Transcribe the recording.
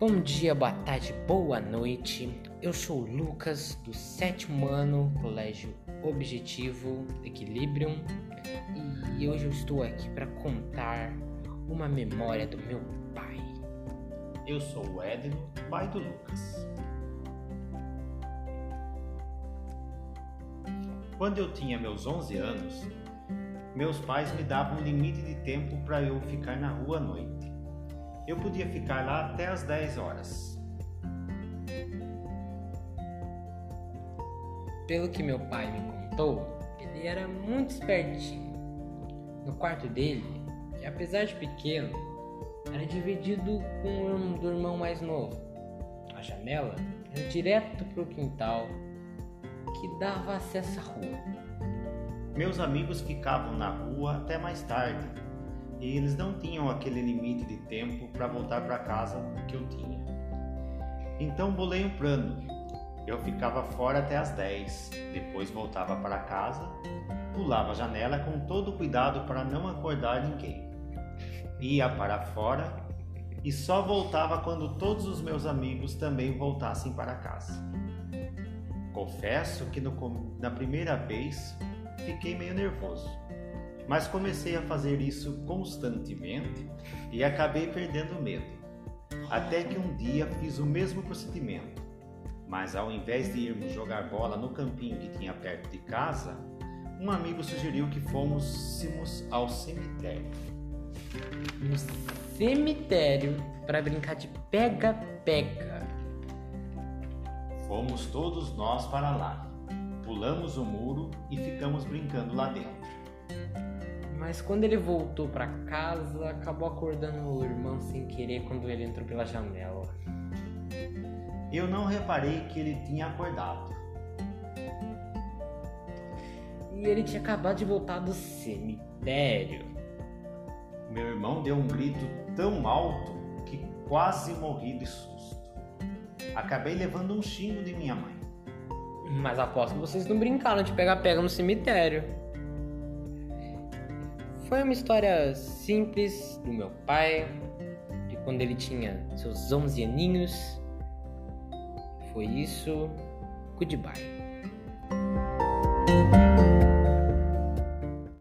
Bom dia, boa tarde, boa noite. Eu sou Lucas, do sétimo ano, Colégio Objetivo Equilibrium, e hoje eu estou aqui para contar uma memória do meu pai. Eu sou o Edno, pai do Lucas. Quando eu tinha meus 11 anos, meus pais me davam um limite de tempo para eu ficar na rua à noite. Eu podia ficar lá até as 10 horas. Pelo que meu pai me contou, ele era muito espertinho. No quarto dele, que apesar de pequeno, era dividido com o do irmão mais novo. A janela era direto para o quintal que dava acesso à rua. Meus amigos ficavam na rua até mais tarde e eles não tinham aquele limite de tempo para voltar para casa que eu tinha. Então bolei um plano. Eu ficava fora até as 10, depois voltava para casa, pulava a janela com todo cuidado para não acordar ninguém. Ia para fora e só voltava quando todos os meus amigos também voltassem para casa. Confesso que no, na primeira vez fiquei meio nervoso mas comecei a fazer isso constantemente e acabei perdendo o medo. Até que um dia fiz o mesmo procedimento, mas ao invés de irmos jogar bola no campinho que tinha perto de casa, um amigo sugeriu que fôssemos ao cemitério. No cemitério para brincar de pega-pega. Fomos todos nós para lá. Pulamos o muro e ficamos brincando lá dentro. Mas quando ele voltou para casa, acabou acordando o irmão sem querer quando ele entrou pela janela. Eu não reparei que ele tinha acordado. E ele tinha acabado de voltar do cemitério. Meu irmão deu um grito tão alto que quase morri de susto. Acabei levando um xingo de minha mãe. Mas aposto que vocês não brincaram de pegar-pega no cemitério. Foi uma história simples do meu pai, de quando ele tinha seus 11 aninhos. Foi isso. Goodbye.